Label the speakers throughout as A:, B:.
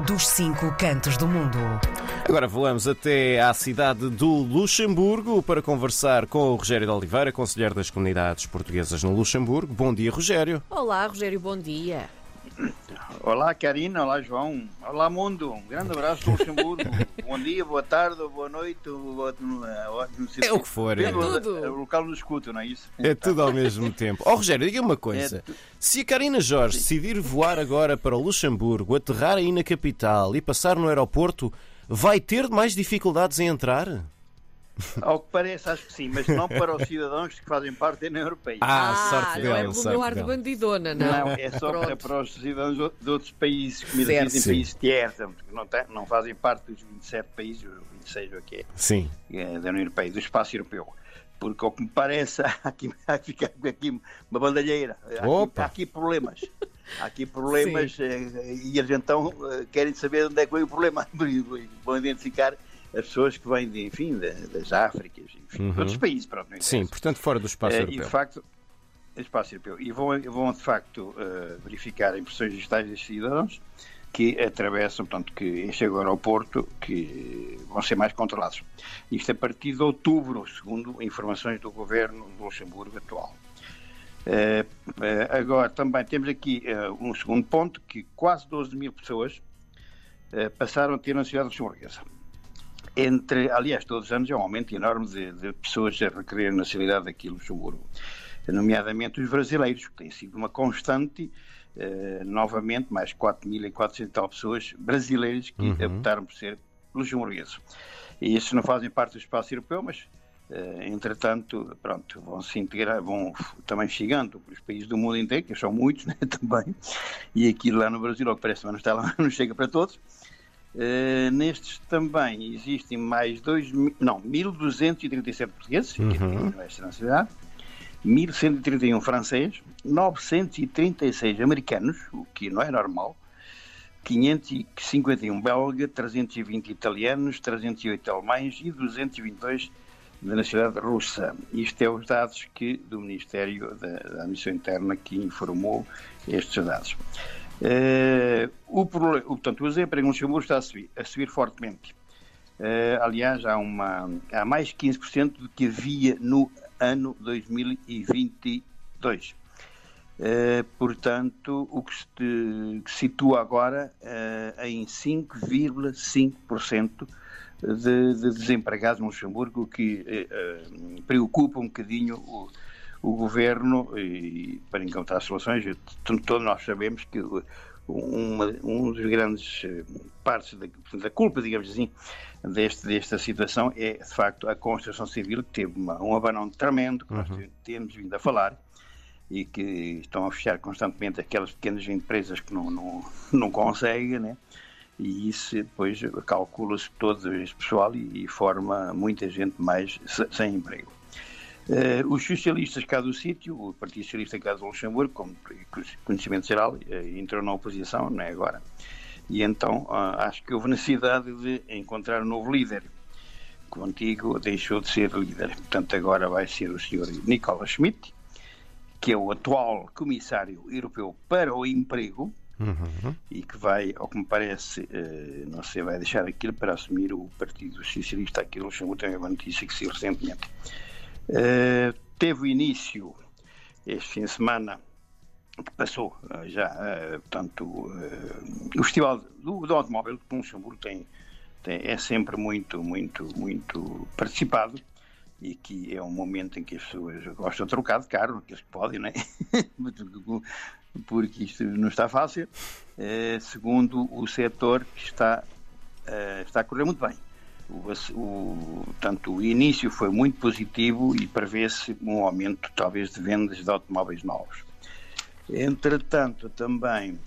A: dos cinco cantos do mundo.
B: Agora voamos até à cidade do Luxemburgo para conversar com o Rogério de Oliveira, conselheiro das comunidades portuguesas no Luxemburgo. Bom dia, Rogério.
C: Olá, Rogério, bom dia.
D: Olá, Karina. Olá, João. Olá, mundo. Um grande abraço do Luxemburgo. bom dia, boa tarde, boa noite. Boa... Não
B: sei é o que for.
C: É, tudo.
D: é o local no escuto, não é isso?
B: É tudo ao mesmo tempo. Ó, oh, Rogério, diga uma coisa. É tu... Se a Karina Jorge decidir voar agora para o Luxemburgo, aterrar aí na capital e passar no aeroporto, vai ter mais dificuldades em entrar?
D: Ao que parece, acho que sim, mas não para os cidadãos que fazem parte da União Europeia.
B: Ah, ah sorte
C: não
B: é
C: pelo meu ar de bandidona, não.
D: Não, é só para, para, os cidadãos de outros países, como dizem, países terços, que não, tem, não fazem parte dos 27 países, os 26 o que é,
B: sim.
D: É, da União Europeia, do espaço europeu. Porque, ao que me parece, há aqui, há aqui uma bandalheira. Há aqui, há aqui problemas. Há aqui problemas eh, e eles então eh, querem saber onde é que veio o problema. Vão identificar as pessoas que vêm, de, enfim, das Áfricas, enfim, uhum. de outros países. Pronto,
B: Sim, portanto, fora do espaço europeu.
D: E, de facto, espaço europeu. E vão, vão de facto, uh, verificar impressões digitais dos cidadãos que atravessam, portanto, que chegam ao aeroporto, que vão ser mais controlados. Isto a partir de outubro, segundo informações do governo do Luxemburgo atual. Uh, uh, agora, também temos aqui uh, um segundo ponto, que quase 12 mil pessoas passaram a ter nacionalidade luxemburguesa entre, aliás, todos os anos é um aumento enorme de, de pessoas a requerer nacionalidade aqui em Luxemburgo, nomeadamente os brasileiros, que tem sido uma constante, eh, novamente, mais 4.400 tal pessoas brasileiras que uhum. optaram por ser luxemburgueses. E esses não fazem parte do espaço europeu, mas Uh, entretanto, pronto, vão se integrar, vão também chegando para os países do mundo inteiro, que são muitos né, também, e aquilo lá no Brasil, ao que parece, mas não, está lá, não chega para todos. Uh, nestes também existem mais dois, não, 1.237 portugueses, uhum. que têm esta nacionalidade, 1.131 franceses, 936 americanos, o que não é normal, 551 belga, 320 italianos, 308 alemães e 222 da nacionalidade russa. Isto é os dados que do Ministério da, da Administração Interna que informou estes dados. Uh, o, portanto, o desemprego no Luxemburgo está a subir, a subir fortemente. Uh, aliás, há, uma, há mais 15% do que havia no ano 2022. Uh, eh, portanto, o que se, que situa agora em 5,5% de, de desempregados no Luxemburgo, o que preocupa um bocadinho o, o governo, e, para encontrar soluções, todos nós sabemos que uma, um dos grandes eh, partes da, da, culpa, digamos assim, deste, desta situação é, de facto, a construção civil, que teve uma, um abanão tremendo, que uhum. nós temos vindo a falar, e que estão a fechar constantemente aquelas pequenas empresas que não, não, não conseguem, né? e isso depois calcula-se todo este pessoal e, e forma muita gente mais sem emprego. Uh, os socialistas cá do sítio, o Partido Socialista cá do Luxemburgo, como conhecimento geral, uh, entrou na oposição, não é agora. E então uh, acho que houve necessidade de encontrar um novo líder. Contigo deixou de ser líder. Portanto, agora vai ser o senhor Nicolas Schmidt, que é o atual comissário europeu para o emprego, Uhum. e que vai, ao que me parece, não sei, vai deixar aquilo para assumir o Partido Socialista aqui no Luxemburgo, também é uma notícia que se recentemente. Uh, teve início este fim de semana que passou uh, já, uh, portanto, o Festival do, do Automóvel de Luxemburgo tem, tem, é sempre muito, muito, muito participado e que é um momento em que as pessoas gostam de trocar de carro, que eles podem, não é? porque isto não está fácil, segundo o setor que está, está a correr muito bem. O, o, portanto, o início foi muito positivo e prevê-se um aumento, talvez, de vendas de automóveis novos. Entretanto, também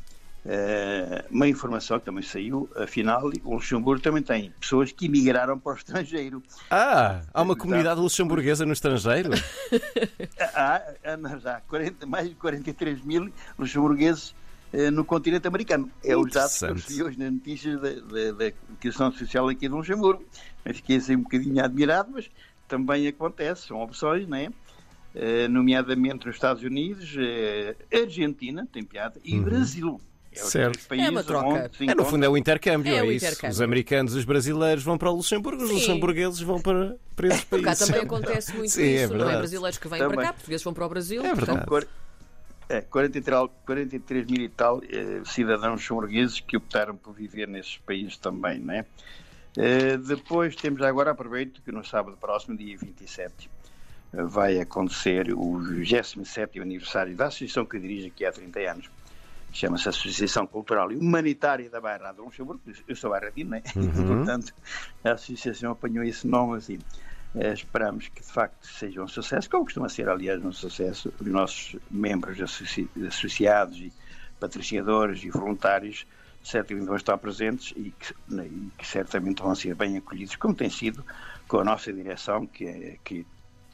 D: Uh, uma informação que também saiu, afinal, o Luxemburgo também tem pessoas que emigraram para o estrangeiro.
B: Ah, há uma comunidade luxemburguesa no estrangeiro?
D: há, há, há 40, mais de 43 mil luxemburgueses eh, no continente americano. É os dados que eu recebi hoje nas notícias da, da, da questão social aqui de Luxemburgo. Fiquei assim um bocadinho admirado, mas também acontece, são opções, não é? Uh, nomeadamente nos Estados Unidos, uh, Argentina, tem piada, e uhum. Brasil. É os
B: Certo.
C: É uma troca.
B: É, no fundo é o intercâmbio,
C: É
B: é,
C: o
B: isso.
C: intercâmbio.
B: Os americanos e os brasileiros vão para o Luxemburgo, os
C: Sim.
B: luxemburgueses vão para, para esses
C: Cá
B: países.
C: também acontece muito
B: Sim, é
C: isso, não é? Brasileiros que vêm
D: Também.
C: para cá, portugueses vão para o Brasil.
B: É verdade.
D: Quar- é, 43, 43 mil e tal eh, cidadãos luxemburgueses que optaram por viver nesses países também, não é? Eh, depois temos agora, aproveito que no sábado próximo, dia 27, eh, vai acontecer o 27º aniversário da associação que dirijo aqui há 30 anos, chama-se Associação Cultural e Humanitária da Bairrada de Luxemburgo. Eu sou bairradino, não é? Portanto, a associação apanhou esse nome assim. Eh, esperamos que de facto seja um sucesso, como costuma ser, aliás, um sucesso. Os nossos membros associ- associados e patrocinadores e voluntários certamente vão estar presentes e que, né, e que certamente vão ser bem acolhidos, como tem sido com a nossa direção, que, é- que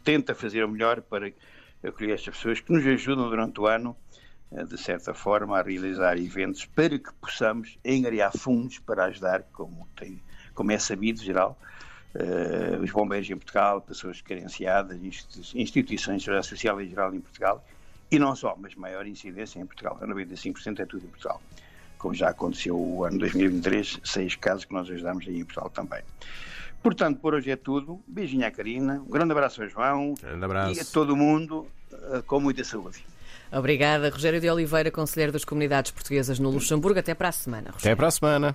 D: tenta fazer o melhor para acolher estas pessoas que nos ajudam durante o ano, eh, de certa forma, a realizar eventos para que possamos engariar fundos para ajudar, como, tem, como é sabido geral, eh, os bombeiros em Portugal, pessoas carenciadas, institu- instituições de segurança social em geral em Portugal, e não só, mas maior incidência em Portugal. 95% é tudo em Portugal. Como já aconteceu o ano 2023, seis casos que nós ajudámos aí em Portugal também. Portanto, por hoje é tudo. Beijinho à Karina, um grande abraço ao João
B: Grande abraço.
D: e a todo mundo eh, com muita saúde.
C: Obrigada, Rogério de Oliveira, Conselheiro das Comunidades Portuguesas no Luxemburgo. Até para a semana. Rogério.
B: Até para a semana.